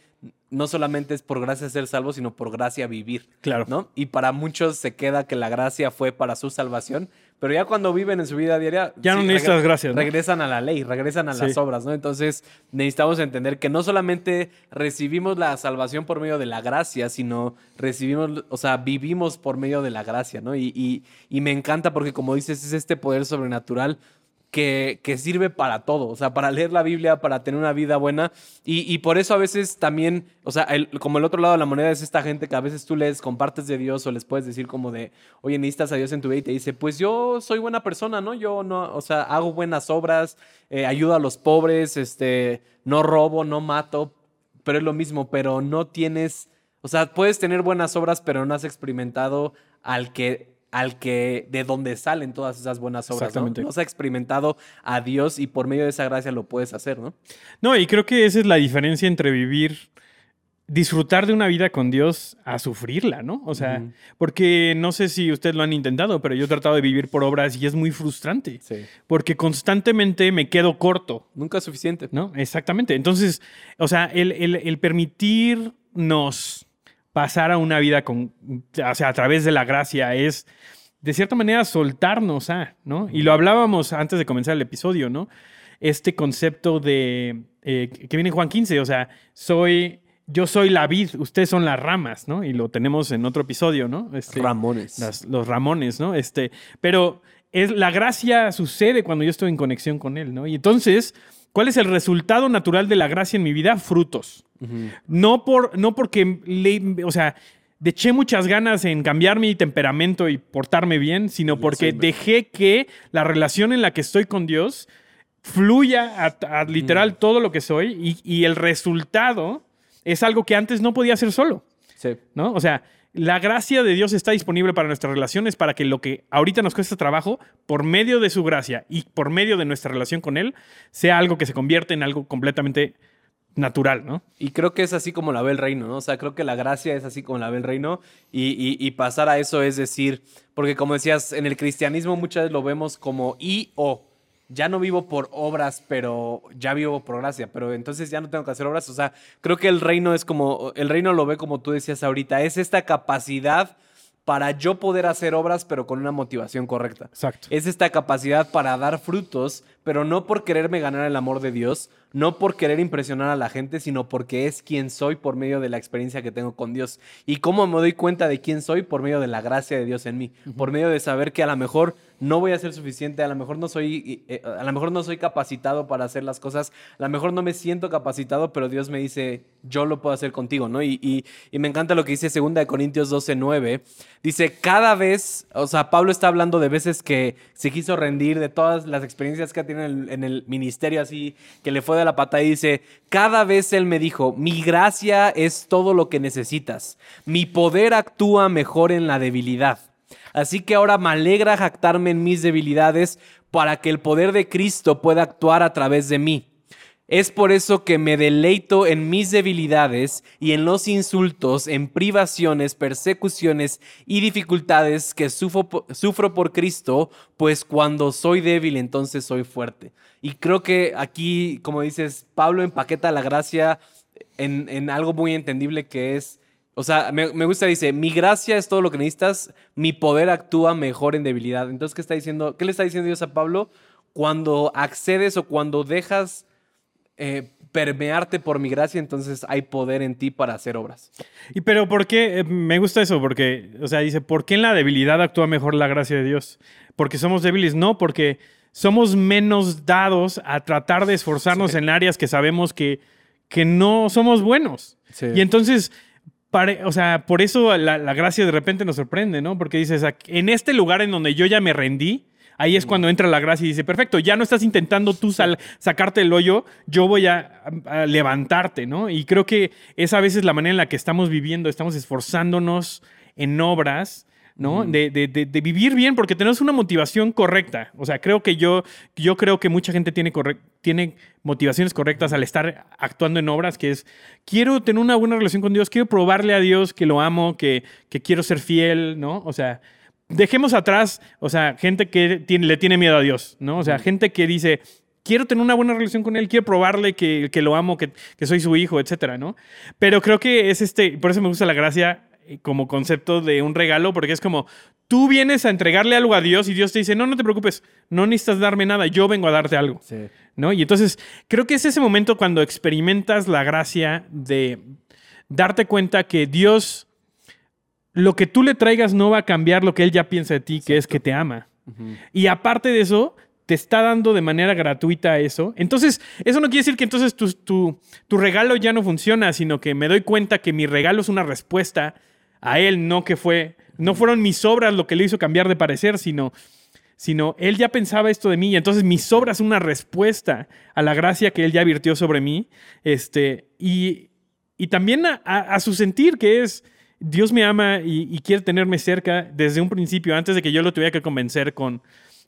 no solamente es por gracia ser salvos, sino por gracia vivir.
Claro.
¿no? Y para muchos se queda que la gracia fue para su salvación, pero ya cuando viven en su vida diaria...
Ya no necesitas gracias, ¿no?
Regresan a la ley, regresan a
Sí.
las obras, ¿no? Entonces necesitamos entender que no solamente recibimos la salvación por medio de la gracia, sino recibimos, o sea, vivimos por medio de la gracia, ¿no? Y, y- y me encanta porque como dices, es este poder sobrenatural que, sirve para todo, o sea, para leer la Biblia, para tener una vida buena. Y, por eso a veces también, o sea, como el otro lado de la moneda es esta gente que a veces tú les compartes de Dios o les puedes decir como de, oye, necesitas a Dios en tu vida y te dice, pues yo soy buena persona, ¿no? Yo no, o sea, hago buenas obras, eh, ayudo a los pobres, este, no robo, no mato, pero es lo mismo, pero no tienes, o sea, puedes tener buenas obras, pero no has experimentado al que al que de donde salen todas esas buenas obras, ¿no?
Exactamente.
No has experimentado a Dios y por medio de esa gracia lo puedes hacer, ¿no?
No, y creo que esa es la diferencia entre vivir, disfrutar de una vida con Dios a sufrirla, ¿no? O sea, porque no sé si ustedes lo han intentado, pero yo he tratado de vivir por obras y es muy frustrante,
Sí.
porque constantemente me quedo corto,
Nunca es suficiente.
¿no? Exactamente. Entonces, o sea, el, el- el permitirnos pasar a una vida con, o sea, a través de la gracia es, de cierta manera, soltarnos a, ¿no? Y lo hablábamos antes de comenzar el episodio, ¿no? Este concepto de, eh, que viene en Juan 15, o sea, soy, yo soy la vid, ustedes son las ramas, ¿no? Y lo tenemos en otro episodio, ¿no? Este,
Ramones.
las- los Ramones, ¿no? Este, pero es, la gracia sucede cuando yo estoy en conexión con Él, ¿no? Y entonces, ¿cuál es el resultado natural de la gracia en mi vida? Frutos. no, por, no porque, le, o sea, eché muchas ganas en cambiar mi temperamento y portarme bien, sino porque dejé que la relación en la que estoy con Dios fluya a, literal todo lo que soy y, y, el resultado es algo que antes no podía hacer solo.
Sí.
¿No? O sea, la gracia de Dios está disponible para nuestras relaciones, para que lo que ahorita nos cuesta trabajo, por medio de su gracia y por medio de nuestra relación con Él, sea algo que se convierte en algo completamente natural, ¿no?
Y creo que es así como la ve el reino, ¿no? O sea, creo que la gracia es así como la ve el reino y, pasar a eso es decir, porque como decías, en el cristianismo muchas veces lo vemos como y o. Ya no vivo por obras, pero ya vivo por gracia, pero entonces ya no tengo que hacer obras. O sea, creo que el reino es como, el reino lo ve como tú decías ahorita, es esta capacidad para yo poder hacer obras, pero con una motivación correcta.
Exacto.
Es esta capacidad para dar frutos, pero no por quererme ganar el amor de Dios, no por querer impresionar a la gente, sino porque es quien soy por medio de la experiencia que tengo con Dios. ¿Y cómo me doy cuenta de quién soy? Por medio de la gracia de Dios en mí, por medio de saber que a lo mejor no voy a ser suficiente, a lo mejor no soy, eh, a lo mejor no soy capacitado para hacer las cosas, a lo mejor no me siento capacitado, pero Dios me dice, yo lo puedo hacer contigo, ¿no? Y, me encanta lo que dice 2 Corintios 12, 9. Dice, cada vez, o sea, Pablo está hablando de veces que se quiso rendir, de todas las experiencias que en el, en el ministerio así, que le fue de la pata y dice, cada vez él me dijo, mi gracia es todo lo que necesitas, mi poder actúa mejor en la debilidad. Así que ahora me alegra jactarme en mis debilidades para que el poder de Cristo pueda actuar a través de mí. Es por eso que me deleito en mis debilidades y en los insultos, en privaciones, persecuciones y dificultades que sufro, por Cristo, pues cuando soy débil entonces soy fuerte. Y creo que aquí, como dices, Pablo empaqueta la gracia en, algo muy entendible que es, o sea, me, me, gusta, dice, mi gracia es todo lo que necesitas, mi poder actúa mejor en debilidad. Entonces, ¿qué está diciendo? ¿Qué le está diciendo Dios a Pablo? Cuando accedes o cuando dejas eh, permearte por mi gracia, entonces hay poder en ti para hacer obras.
Y pero ¿por qué? Eh, me gusta eso, porque, o sea, dice, ¿por qué en la debilidad actúa mejor la gracia de Dios? Porque somos débiles, no, porque somos menos dados a tratar de esforzarnos en áreas que sabemos que, que no somos buenos. Y entonces, o sea, por eso la, la, gracia de repente nos sorprende, ¿no? Porque dices, en este lugar en donde yo ya me rendí, Ahí es cuando entra la gracia y dice, perfecto, ya no estás intentando tú sacarte el hoyo, yo voy a, levantarte, ¿no? Y creo que es a veces la manera en la que estamos viviendo, estamos esforzándonos en obras, ¿no? De, vivir bien porque tenemos una motivación correcta. O sea, creo que yo, yo creo que mucha gente tiene, tiene motivaciones correctas al estar actuando en obras, que es, quiero tener una buena relación con Dios, quiero probarle a Dios que lo amo, que, que quiero ser fiel, ¿no? O sea, dejemos atrás, o sea, gente que tiene, le tiene miedo a Dios, ¿no? O sea, gente que dice, quiero tener una buena relación con Él, quiero probarle que, lo amo, que, soy su hijo, etcétera, ¿no? Pero creo que es este, por eso me gusta la gracia eh, como concepto de un regalo, porque es como, tú vienes a entregarle algo a Dios y Dios te dice, no, no te preocupes, no necesitas darme nada, yo vengo a darte algo, ¿no? Y entonces, creo que es ese momento cuando experimentas la gracia de darte cuenta que Dios lo que tú le traigas no va a cambiar lo que él ya piensa de ti, que es que te ama. Y aparte de eso, te está dando de manera gratuita eso. Entonces, eso no quiere decir que entonces tu, tu, regalo ya no funciona, sino que me doy cuenta que mi regalo es una respuesta a él, no que fue, no fueron mis obras lo que le hizo cambiar de parecer, sino, sino él ya pensaba esto de mí. Y entonces mis obras son una respuesta a la gracia que él ya virtió sobre mí, este, y, y también a su sentir que es Dios me ama y, quiere tenerme cerca desde un principio, antes de que yo lo tuviera que convencer con,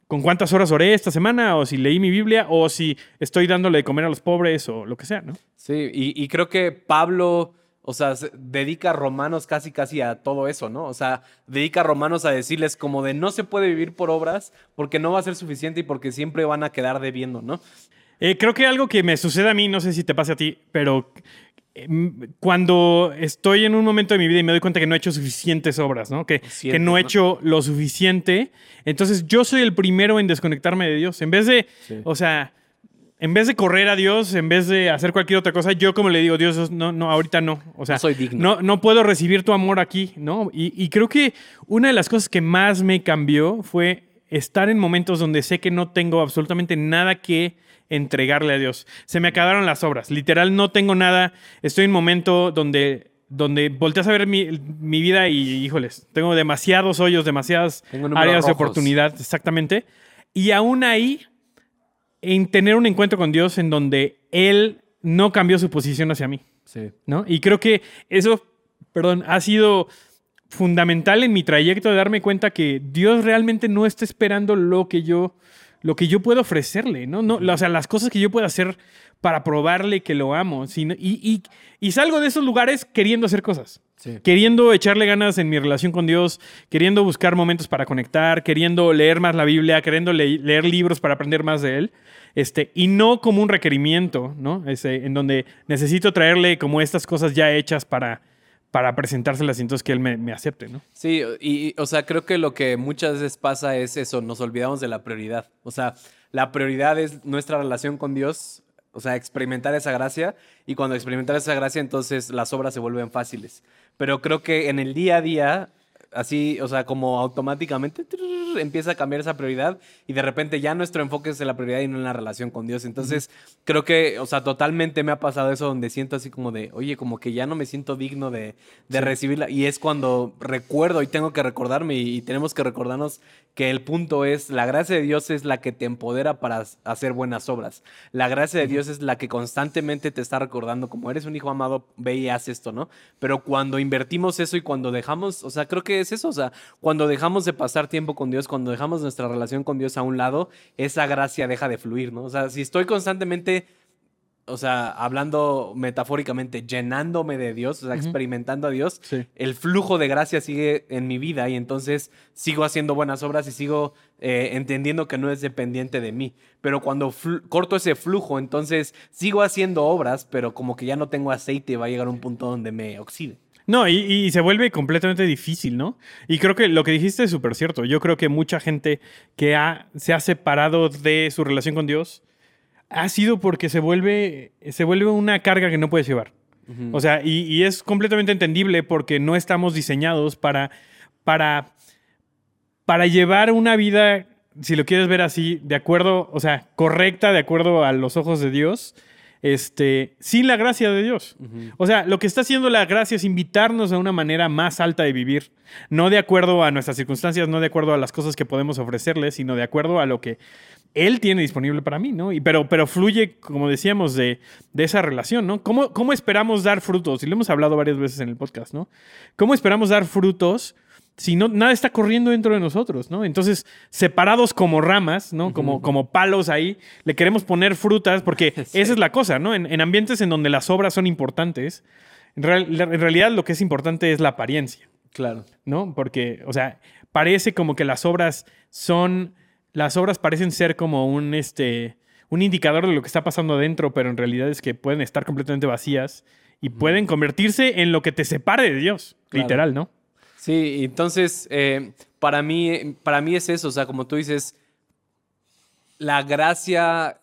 con cuántas horas oré esta semana, o si leí mi Biblia, o si estoy dándole de comer a los pobres, o lo que sea, ¿no?
Sí, y, creo que Pablo, o sea, dedica a Romanos casi, casi a todo eso, ¿no? O sea, dedica a Romanos a decirles como de no se puede vivir por obras porque no va a ser suficiente y porque siempre van a quedar debiendo, ¿no?
Eh, creo que algo que me sucede a mí, no sé si te pasa a ti, pero cuando estoy en un momento de mi vida y me doy cuenta que no he hecho suficientes obras, ¿no? Que, que no he hecho lo suficiente, entonces yo soy el primero en desconectarme de Dios. En vez de, o sea, en vez de correr a Dios, en vez de hacer cualquier otra cosa, yo como le digo, Dios, no, no, ahorita no. O sea,
no, soy digno.
no, puedo recibir tu amor aquí, ¿no? Y, y creo que una de las cosas que más me cambió fue estar en momentos donde sé que no tengo absolutamente nada que entregarle a Dios. Se me acabaron las obras. Literal, no tengo nada. Estoy en un momento donde, donde volteas a ver mi, mi vida y, híjoles, tengo demasiados hoyos, demasiadas áreas de oportunidad, exactamente. Y aún ahí, en tener un encuentro con Dios en donde Él no cambió su posición hacia mí.
Sí.
¿no? Y creo que eso, perdón, ha sido fundamental en mi trayecto de darme cuenta que Dios realmente no está esperando lo que yo, lo que yo puedo ofrecerle, ¿no? no o sea, las cosas que yo puedo hacer para probarle que lo amo. sino- y, y- y salgo de esos lugares queriendo hacer cosas.
Sí.
Queriendo echarle ganas en mi relación con Dios, queriendo buscar momentos para conectar, queriendo leer más la Biblia, queriendo le- leer libros para aprender más de Él, este, y no como un requerimiento, ¿no? Ese, en donde necesito traerle como estas cosas ya hechas para, para presentárselas y entonces que Él me, me acepte, ¿no?
Sí, y, y, o sea, creo que lo que muchas veces pasa es eso, nos olvidamos de la prioridad. O sea, la prioridad es nuestra relación con Dios, o sea, experimentar esa gracia, y cuando experimentar esa gracia, entonces las obras se vuelven fáciles. Pero creo que en el día a día, así, o sea, como automáticamente trrr, empieza a cambiar esa prioridad y de repente ya nuestro enfoque es en la prioridad y no en la relación con Dios. Entonces, creo que, o sea, totalmente me ha pasado eso donde siento así como de, oye, como que ya no me siento digno de, de recibirla. Y es cuando recuerdo y tengo que recordarme y, y tenemos que recordarnos que el punto es, la gracia de Dios es la que te empodera para hacer buenas obras. La gracia de Dios es la que constantemente te está recordando, como eres un hijo amado, ve y haz esto, ¿no? Pero cuando invertimos eso y cuando dejamos, o sea, creo que es eso, o sea, cuando dejamos de pasar tiempo con Dios, cuando dejamos nuestra relación con Dios a un lado, esa gracia deja de fluir, ¿no? O sea, si estoy constantemente o sea, hablando metafóricamente, llenándome de Dios, o sea, experimentando a Dios,
Sí.
el flujo de gracia sigue en mi vida y entonces sigo haciendo buenas obras y sigo eh, entendiendo que no es dependiente de mí. Pero cuando corto ese flujo, entonces sigo haciendo obras, pero como que ya no tengo aceite y va a llegar un punto donde me oxide.
No, y, y se vuelve completamente difícil, ¿no? Y creo que lo que dijiste es súper cierto. Yo creo que mucha gente que ha, se ha separado de su relación con Dios ha sido porque se vuelve, se vuelve una carga que no puedes llevar. O sea, y, y es completamente entendible porque no estamos diseñados para, para, para llevar una vida, si lo quieres ver así, de acuerdo, o sea, correcta, de acuerdo a los ojos de Dios, este, sin la gracia de Dios. O sea, lo que está haciendo la gracia es invitarnos a una manera más alta de vivir, no de acuerdo a nuestras circunstancias, no de acuerdo a las cosas que podemos ofrecerle, sino de acuerdo a lo que él tiene disponible para mí, ¿no? Y pero, pero fluye, como decíamos, de, de esa relación, ¿no? ¿Cómo, ¿Cómo esperamos dar frutos? Y lo hemos hablado varias veces en el podcast, ¿no? ¿Cómo esperamos dar frutos si no, nada está corriendo dentro de nosotros, ¿no? Entonces, separados como ramas, ¿no? Como, como palos ahí, le queremos poner frutas, porque
Sí.
esa es la cosa, ¿no? En, en ambientes en donde las obras son importantes, en, real- en realidad lo que es importante es la apariencia.
Claro.
¿no? Porque, o sea, parece como que las obras son, las obras parecen ser como un, este, un indicador de lo que está pasando adentro, pero en realidad es que pueden estar completamente vacías y pueden convertirse en lo que te separe de Dios,
Claro.
literal, ¿no?
Sí, entonces, eh, para, mí, para mí es eso, o sea, como tú dices, la gracia,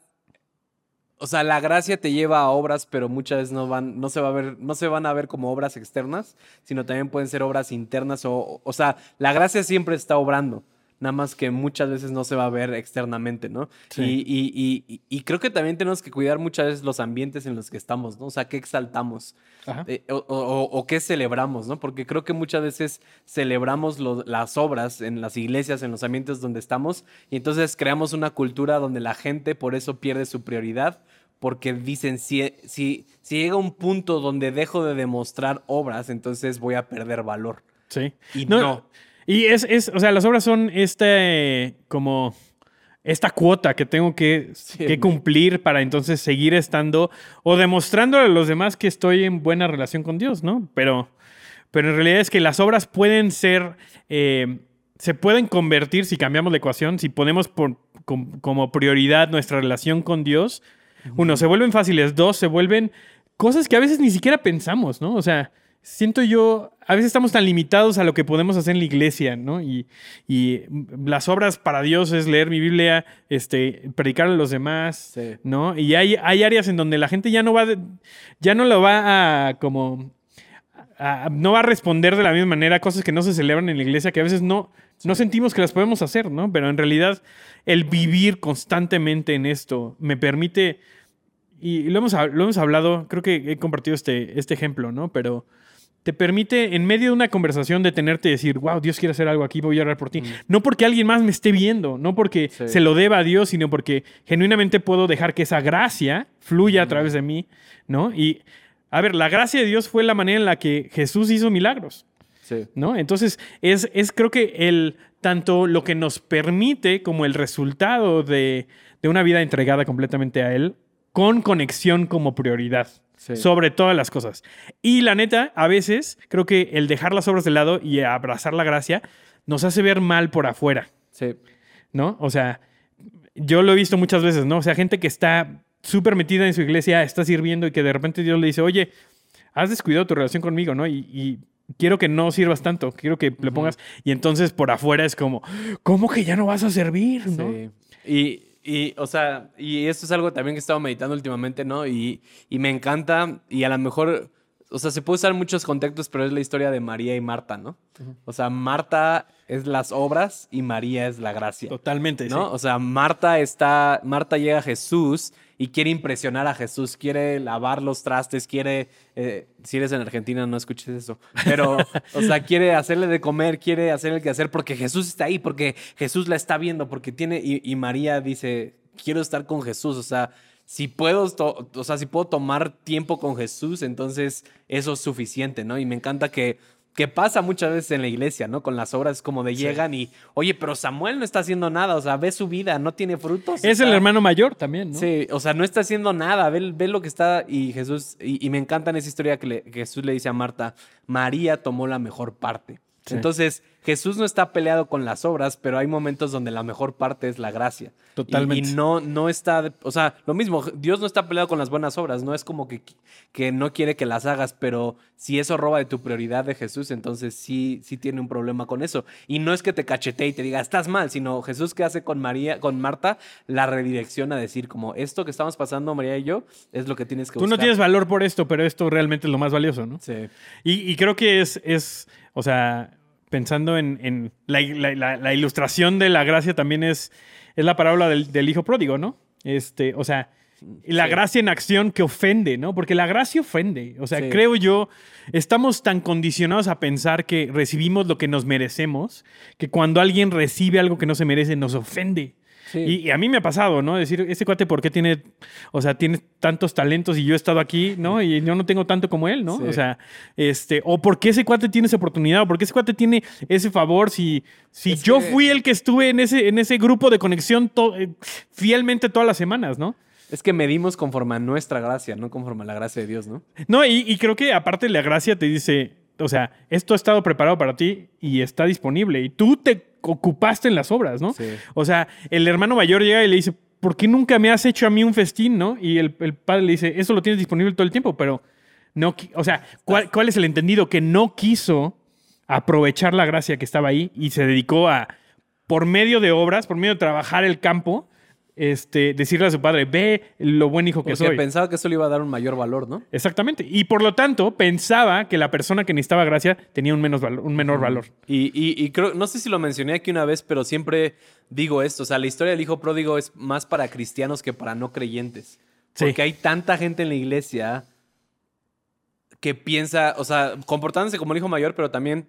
o sea, la gracia te lleva a obras, pero muchas veces no van, no se va a ver, no se van a ver como obras externas, sino también pueden ser obras internas, o, o sea, la gracia siempre está obrando. Nada más que muchas veces no se va a ver externamente, ¿no?
Sí.
Y, y- y- y- creo que también tenemos que cuidar muchas veces los ambientes en los que estamos, ¿no? O sea, qué exaltamos. Eh, o, o- o qué celebramos, ¿no? Porque creo que muchas veces celebramos lo- las obras en las iglesias, en los ambientes donde estamos, y entonces creamos una cultura donde la gente por eso pierde su prioridad, porque dicen, si, si, si llega un punto donde dejo de demostrar obras, entonces voy a perder valor.
Sí.
Y no.
Y es, es, o sea, las obras son este, como, esta cuota que tengo que,
Sí.
que cumplir para entonces seguir estando o demostrando a los demás que estoy en buena relación con Dios, ¿no? Pero, pero en realidad es que las obras pueden ser, eh, se pueden convertir si cambiamos la ecuación, si ponemos por- com- como prioridad nuestra relación con Dios. Uno, se vuelven fáciles. Dos, se vuelven cosas que a veces ni siquiera pensamos, ¿no? O sea, siento yo, a veces estamos tan limitados a lo que podemos hacer en la iglesia, ¿no? Y, y las obras para Dios es leer mi Biblia, este, predicar a los demás,
Sí.
¿no? Y hay, hay áreas en donde la gente ya no va, ya no lo va a como a- no va a responder de la misma manera a cosas que no se celebran en la iglesia, que a veces no, no sentimos que las podemos hacer, ¿no? Pero en realidad el vivir constantemente en esto me permite, y lo hemos, lo hemos hablado, creo que he compartido este, este ejemplo, ¿no? Pero te permite en medio de una conversación detenerte y decir, wow, Dios quiere hacer algo aquí, voy a orar por ti. No porque alguien más me esté viendo, no porque
Sí.
se lo deba a Dios, sino porque genuinamente puedo dejar que esa gracia fluya a través de mí, ¿no? Y, a ver, la gracia de Dios fue la manera en la que Jesús hizo milagros.
Sí.
¿no? Entonces, es, es creo que el, tanto lo que nos permite como el resultado de, de una vida entregada completamente a Él, con conexión como prioridad.
Sí.
Sobre todas las cosas. Y la neta, a veces creo que el dejar las obras de lado y abrazar la gracia nos hace ver mal por afuera,
Sí.
¿no? O sea, yo lo he visto muchas veces, ¿no? O sea, gente que está súper metida en su iglesia, está sirviendo y que de repente Dios le dice, oye, has descuidado tu relación conmigo, ¿no? Y, y quiero que no sirvas tanto, quiero que le pongas. Y entonces por afuera es como, ¿cómo que ya no vas a servir? ¿no?
Sí. Y, y, o sea, y esto es algo también que he estado meditando últimamente, ¿no? Y, y me encanta, y a lo mejor, o sea, se puede usar muchos contextos, pero es la historia de María y Marta, ¿no? O sea, Marta es las obras y María es la gracia.
Totalmente,
¿no?
sí.
O sea, Marta está, Marta llega a Jesús y quiere impresionar a Jesús, quiere lavar los trastes, quiere, eh, si eres en Argentina no escuches eso, pero, o sea, quiere hacerle de comer, quiere hacerle que hacer porque Jesús está ahí, porque Jesús la está viendo, porque tiene, y, María dice, quiero estar con Jesús, o sea, si puedo, o sea, si puedo tomar tiempo con Jesús, entonces eso es suficiente, ¿no? Y me encanta que, que pasa muchas veces en la iglesia, ¿no? Con las obras como de llegan y, oye, pero Samuel no está haciendo nada, o sea, ve su vida, no tiene frutos.
Es el hermano mayor también, ¿no?
Sí, o sea, no está haciendo nada, ve, ve lo que está y Jesús, y, y me encanta en esa historia que, le- que Jesús le dice a Marta, María tomó la mejor parte.
Sí.
Entonces, Jesús no está peleado con las obras, pero hay momentos donde la mejor parte es la gracia.
Totalmente.
Y, no, no está, o sea, lo mismo, Dios no está peleado con las buenas obras, no es como que, que no quiere que las hagas, pero si eso roba de tu prioridad de Jesús, entonces sí, sí tiene un problema con eso. Y no es que te cachetee y te diga, estás mal, sino Jesús que hace con María, con Marta, la redirección a decir como, esto que estamos pasando, María y yo, es lo que tienes que
Tú no
buscar".
tienes valor por esto, pero esto realmente es lo más valioso, ¿no?
Sí.
Y, y creo que es, es, o sea, pensando en, en la, la- la- la ilustración de la gracia también es, es la parábola del, del hijo pródigo, ¿no? Este, o sea, la
Sí.
gracia en acción que ofende, ¿no? Porque la gracia ofende. O sea,
Sí.
creo yo, estamos tan condicionados a pensar que recibimos lo que nos merecemos, que cuando alguien recibe algo que no se merece, nos ofende.
Sí.
Y, y a mí me ha pasado, ¿no? Decir, ese cuate, ¿por qué tiene, o sea, tiene tantos talentos y yo he estado aquí, ¿no? Y yo no tengo tanto como él, ¿no?
Sí.
O sea, este, o por qué ese cuate tiene esa oportunidad, o por qué ese cuate tiene ese favor, si, si
Es
yo
que-
fui el que estuve en ese, en ese grupo de conexión to- eh, fielmente todas las semanas, ¿no?
Es que medimos conforme a nuestra gracia, no conforme a la gracia de Dios, ¿no?
No, y, y creo que aparte la gracia te dice, o sea, esto ha estado preparado para ti y está disponible, y tú te ocupaste en las obras, ¿no?
Sí.
O sea, el hermano mayor llega y le dice, ¿por qué nunca me has hecho a mí un festín, no? Y el, el padre le dice, eso lo tienes disponible todo el tiempo, pero no, o sea, ¿cuál, cuál es el entendido? Que no quiso aprovechar la gracia que estaba ahí y se dedicó a, por medio de obras, por medio de trabajar el campo, este, decirle a su padre, ve lo buen hijo que
Porque
soy.
pensaba que eso le iba a dar un mayor valor, ¿no?
Exactamente. Y por lo tanto, pensaba que la persona que necesitaba gracia tenía un, menos valor, un menor valor.
Y, y- y creo, no sé si lo mencioné aquí una vez, pero siempre digo esto. O sea, la historia del hijo pródigo es más para cristianos que para no creyentes.
Sí.
Porque hay tanta gente en la iglesia que piensa, o sea, comportándose como el hijo mayor, pero también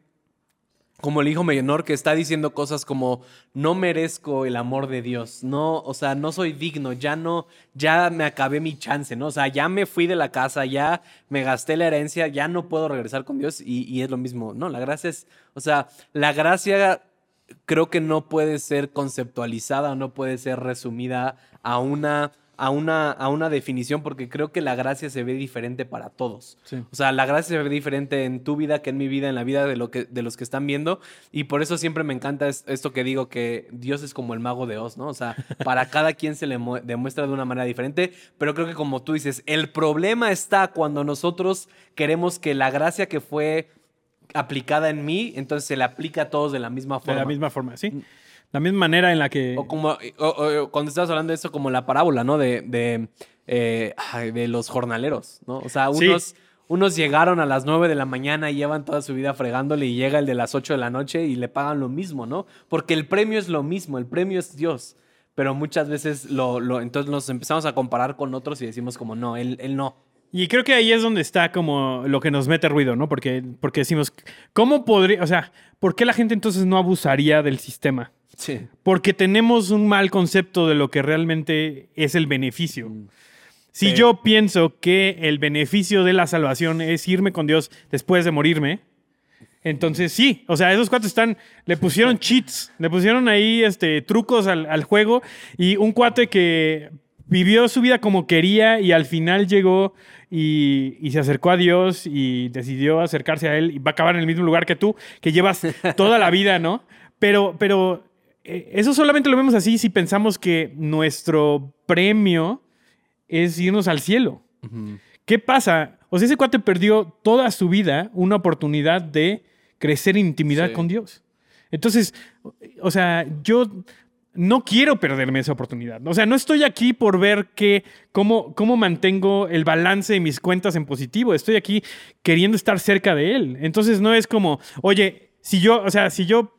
como el hijo menor que está diciendo cosas como no merezco el amor de Dios, no, o sea, no soy digno, ya no, ya me acabé mi chance, ¿no? O sea, ya me fui de la casa, ya me gasté la herencia, ya no puedo regresar con Dios y, es lo mismo, no, la gracia es, o sea, la gracia creo que no puede ser conceptualizada, no puede ser resumida a una, a una, a una definición, porque creo que la gracia se ve diferente para todos.
Sí.
O sea, la gracia se ve diferente en tu vida que en mi vida, en la vida de, lo que, de los que están viendo. Y por eso siempre me encanta es- esto que digo, que Dios es como el mago de Oz, ¿no? O sea, para cada quien se le mu- demuestra de una manera diferente. Pero creo que como tú dices, el problema está cuando nosotros queremos que la gracia que fue aplicada en mí, entonces se le aplica a todos de la misma
De
forma.
la misma forma, sí. La misma manera en la que...
O como o- o- cuando estabas hablando de eso, como la parábola, ¿no? De, de, eh, de los jornaleros, ¿no? O sea,
Sí.
unos, unos llegaron a las 9 de la mañana y llevan toda su vida fregándole y llega el de las 8 de la noche y le pagan lo mismo, ¿no? Porque el premio es lo mismo, el premio es Dios. Pero muchas veces lo, lo entonces nos empezamos a comparar con otros y decimos como, no, él, él no.
Y creo que ahí es donde está como lo que nos mete ruido, ¿no? Porque, porque decimos, ¿cómo podría, o sea, ¿por qué la gente entonces no abusaría del sistema?
Sí.
Porque tenemos un mal concepto de lo que realmente es el beneficio. Si
Sí.
yo pienso que el beneficio de la salvación es irme con Dios después de morirme, entonces sí, o sea, esos cuates están, le pusieron cheats, le pusieron ahí este, trucos al, al juego y un cuate que vivió su vida como quería y al final llegó y, y se acercó a Dios y decidió acercarse a Él y va a acabar en el mismo lugar que tú, que llevas toda la vida, ¿no? Pero, pero eso solamente lo vemos así si pensamos que nuestro premio es irnos al cielo. ¿Qué pasa? O sea, ese cuate perdió toda su vida una oportunidad de crecer en intimidad
Sí.
con Dios. Entonces, o sea, yo no quiero perderme esa oportunidad. O sea, no estoy aquí por ver que, cómo, cómo mantengo el balance de mis cuentas en positivo. Estoy aquí queriendo estar cerca de Él. Entonces, no es como, oye, si yo, o sea, si yo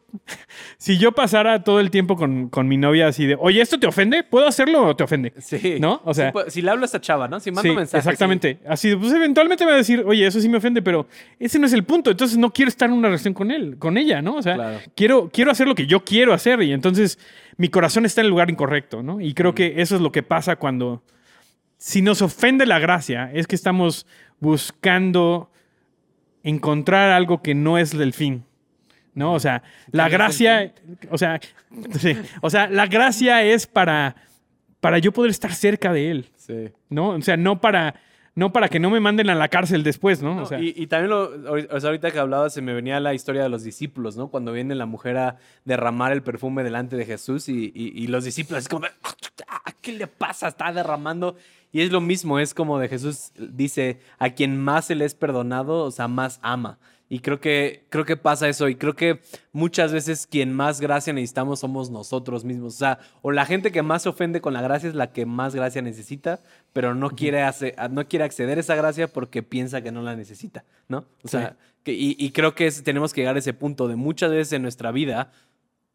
si yo pasara todo el tiempo con, con mi novia así de, oye, ¿esto te ofende? ¿Puedo hacerlo o te ofende?
Sí.
¿No? O sea,
Sí, pues, si le hablo a esta chava, ¿no? Si mando
Sí,
mensajes.
exactamente. Así, de, pues eventualmente me va a decir, oye, eso sí me ofende, pero ese no es el punto. Entonces no quiero estar en una relación con él, con ella, ¿no? O sea,
Claro.
quiero, quiero hacer lo que yo quiero hacer y entonces mi corazón está en el lugar incorrecto, ¿no? Y creo que eso es lo que pasa cuando, si nos ofende la gracia, es que estamos buscando encontrar algo que no es del fin. ¿No? O sea, la gracia, o sea, sí, o sea, la gracia es para, para yo poder estar cerca de él.
Sí.
¿no? O sea, no para, no para que no me manden a la cárcel después, ¿no?
No,
o sea,
y, y también lo, o sea, ahorita que hablaba se me venía la historia de los discípulos, ¿no? Cuando viene la mujer a derramar el perfume delante de Jesús y, y- y los discípulos es como, "Ah, ¿qué le pasa? Está derramando. Y es lo mismo, es como de Jesús dice, a quien más se le es perdonado, o sea, más ama. Y creo que, creo que pasa eso. Y creo que muchas veces quien más gracia necesitamos somos nosotros mismos. O sea, o la gente que más se ofende con la gracia es la que más gracia necesita, pero no quiere, hace- no quiere acceder a esa gracia porque piensa que no la necesita, ¿no? O sea,
Sí.
que- y, y creo que es- tenemos que llegar a ese punto de muchas veces en nuestra vida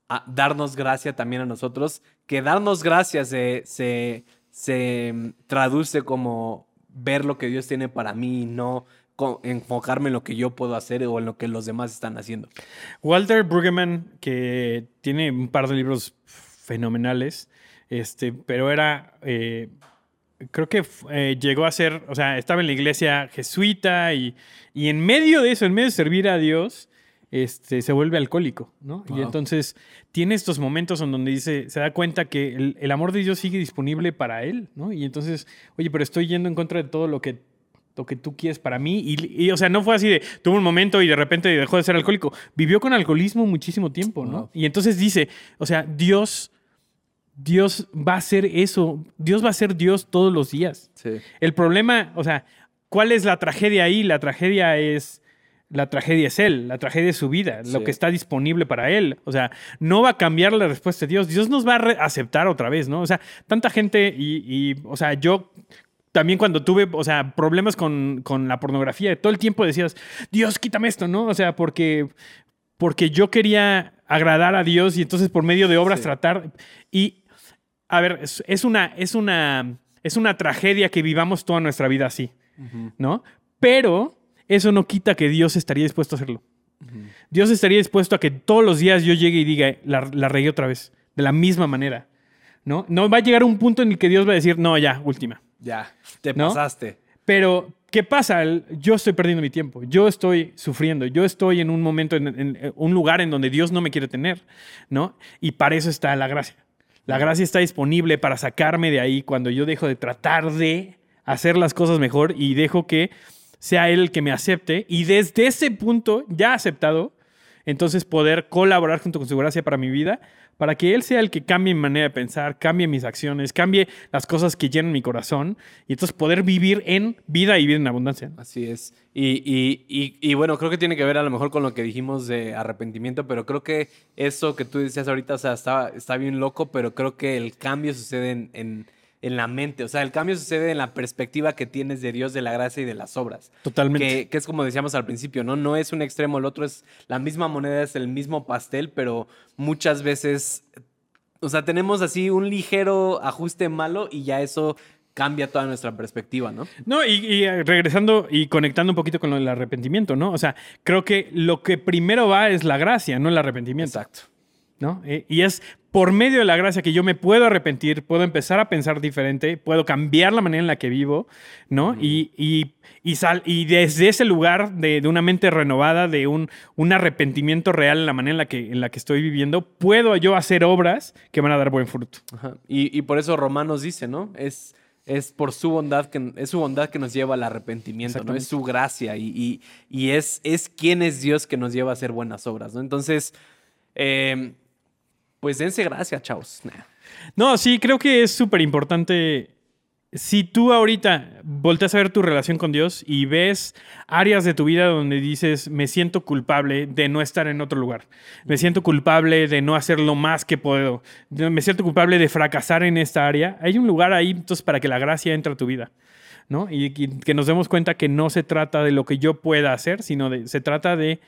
a darnos gracia también a nosotros, que darnos gracia se, se, se mm, traduce como ver lo que Dios tiene para mí y no enfocarme en lo que yo puedo hacer o en lo que los demás están haciendo.
Walter Brueggemann, que tiene un par de libros fenomenales, este, pero era, eh, creo que eh, llegó a ser, o sea, estaba en la iglesia jesuita y, y en medio de eso, en medio de servir a Dios, este, se vuelve alcohólico, ¿no? Y entonces tiene estos momentos en donde dice, se da cuenta que el, el amor de Dios sigue disponible para él, ¿no? Y entonces, oye, pero estoy yendo en contra de todo lo que lo que tú quieres para mí. Y, y, o sea, no fue así de, tuvo un momento y de repente dejó de ser alcohólico. Vivió con alcoholismo muchísimo tiempo, ¿no?
Wow.
Y entonces dice, o sea, Dios, Dios va a hacer eso. Dios va a ser Dios todos los días.
Sí.
El problema, o sea, ¿cuál es la tragedia ahí? La tragedia es, la tragedia es Él, la tragedia es su vida, lo
Sí.
que está disponible para Él. O sea, no va a cambiar la respuesta de Dios. Dios nos va a aceptar otra vez, ¿no? O sea, tanta gente y, y, o sea, yo también cuando tuve, o sea, problemas con, con la pornografía, todo el tiempo decías, Dios, quítame esto, ¿no? O sea, porque, porque yo quería agradar a Dios y entonces por medio de obras
Sí.
tratar. Y, a ver, es, es una, es, una, es una tragedia que vivamos toda nuestra vida así, ¿no? Pero eso no quita que Dios estaría dispuesto a hacerlo. Dios estaría dispuesto a que todos los días yo llegue y diga, la, la regué otra vez, de la misma manera, ¿no? No va a llegar un punto en el que Dios va a decir, no, ya, última.
Ya, te
¿No?
pasaste.
Pero, ¿qué pasa? Yo estoy perdiendo mi tiempo. Yo estoy sufriendo. Yo estoy en un momento, en, en- en un lugar en donde Dios no me quiere tener, ¿no? Y para eso está la gracia. La gracia está disponible para sacarme de ahí cuando yo dejo de tratar de hacer las cosas mejor y dejo que sea Él el que me acepte. Y desde ese punto, ya aceptado, entonces poder colaborar junto con su gracia para mi vida, para que Él sea el que cambie mi manera de pensar, cambie mis acciones, cambie las cosas que llenan mi corazón, y entonces poder vivir en vida y vida en abundancia.
Así es. Y, y- y- bueno, creo que tiene que ver a lo mejor con lo que dijimos de arrepentimiento, pero creo que eso que tú decías ahorita, o sea, está, está bien loco, pero creo que el cambio sucede en- en la mente. O sea, el cambio sucede en la perspectiva que tienes de Dios, de la gracia y de las obras.
Totalmente.
Que, que es como decíamos al principio, ¿no? No es un extremo, el otro es la misma moneda, es el mismo pastel, pero muchas veces, o sea, tenemos así un ligero ajuste malo y ya eso cambia toda nuestra perspectiva, ¿no?
No, y, y, eh, regresando y conectando un poquito con lo del arrepentimiento, ¿no? O sea, creo que lo que primero va es la gracia, no el arrepentimiento.
Exacto.
¿No? Eh, y es por medio de la gracia que yo me puedo arrepentir, puedo empezar a pensar diferente, puedo cambiar la manera en la que vivo, ¿no? y, y, y, sal, y desde ese lugar de, de, una mente renovada, de un, un arrepentimiento real en la manera en la, que, en la que estoy viviendo, puedo yo hacer obras que van a dar buen fruto.
Ajá. Y, y por eso Romanos dice, ¿no? Es es por su bondad que es su bondad que nos lleva al arrepentimiento, ¿no? Es su gracia y, y, y, es, es quién es Dios que nos lleva a hacer buenas obras, ¿no? Entonces, eh, pues dense gracia, chavos. Nah.
No, sí, creo que es súper importante. Si tú ahorita volteas a ver tu relación con Dios y ves áreas de tu vida donde dices, me siento culpable de no estar en otro lugar, me siento culpable de no hacer lo más que puedo, me siento culpable de fracasar en esta área, hay un lugar ahí entonces para que la gracia entre a tu vida. ¿no? Y, y que nos demos cuenta que no se trata de lo que yo pueda hacer, sino de, se trata de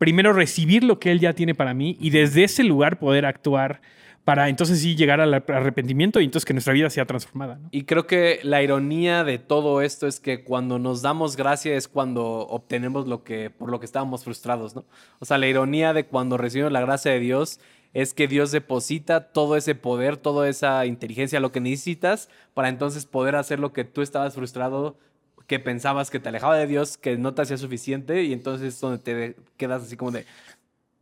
primero recibir lo que Él ya tiene para mí y desde ese lugar poder actuar para entonces sí llegar al arrepentimiento y entonces que nuestra vida sea transformada. ¿no?
Y creo que la ironía de todo esto es que cuando nos damos gracia es cuando obtenemos lo que por lo que estábamos frustrados, ¿no? O sea, la ironía de cuando recibimos la gracia de Dios es que Dios deposita todo ese poder, toda esa inteligencia, lo que necesitas para entonces poder hacer lo que tú estabas frustrado que pensabas que te alejaba de Dios, que no te hacía suficiente y entonces es donde te quedas así como de...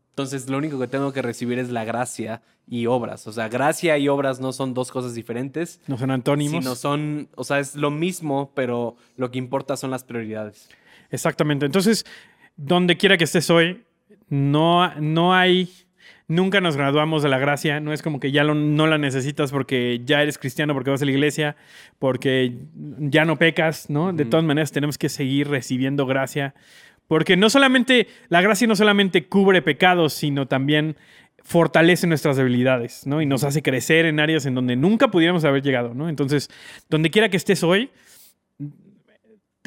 Entonces lo único que tengo que recibir es la gracia y obras. O sea, gracia y obras no son dos cosas diferentes.
No son antónimos.
Sino son, o sea, es lo mismo, pero lo que importa son las prioridades.
Exactamente. Entonces, donde quiera que estés hoy, no, no hay nunca nos graduamos de la gracia, no es como que ya lo, no la necesitas porque ya eres cristiano, porque vas a la iglesia, porque ya no pecas, ¿no? De todas maneras tenemos que seguir recibiendo gracia, porque no solamente, la gracia no solamente cubre pecados, sino también fortalece nuestras debilidades, ¿no? Y nos hace crecer en áreas en donde nunca pudiéramos haber llegado, ¿no? Entonces, donde quiera que estés hoy,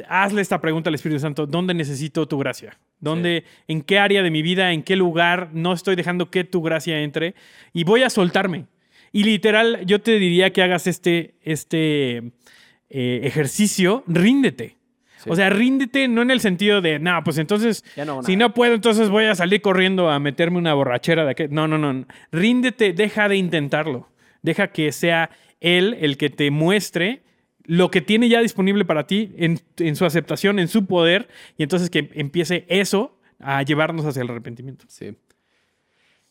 hazle esta pregunta al Espíritu Santo, ¿dónde necesito tu gracia? ¿Dónde, sí. en qué área de mi vida, en qué lugar no estoy dejando que tu gracia entre? Y voy a soltarme. Y literal, yo te diría que hagas este, este eh, ejercicio, ríndete. Sí. O sea, ríndete no en el sentido de, no, pues entonces, no si no puedo, entonces voy a salir corriendo a meterme una borrachera de aquel. No, no, no. Ríndete, deja de intentarlo. Deja que sea Él el que te muestre lo que tiene ya disponible para ti en, su aceptación, en su poder, y entonces que empiece eso a llevarnos hacia el arrepentimiento.
Sí.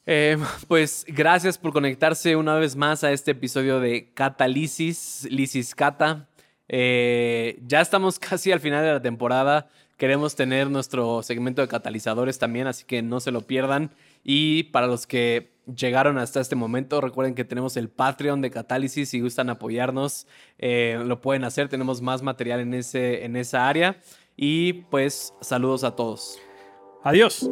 Eh, pues gracias por conectarse una vez más a este episodio de Catalisis, Lisis Cata. Eh, ya estamos casi al final de la temporada. Queremos tener nuestro segmento de catalizadores también, así que no se lo pierdan. Y para los que llegaron hasta este momento, recuerden que tenemos el Patreon de Catálisis. Si gustan apoyarnos, eh, lo pueden hacer. Tenemos más material en, ese, en esa área. Y pues saludos a todos.
Adiós.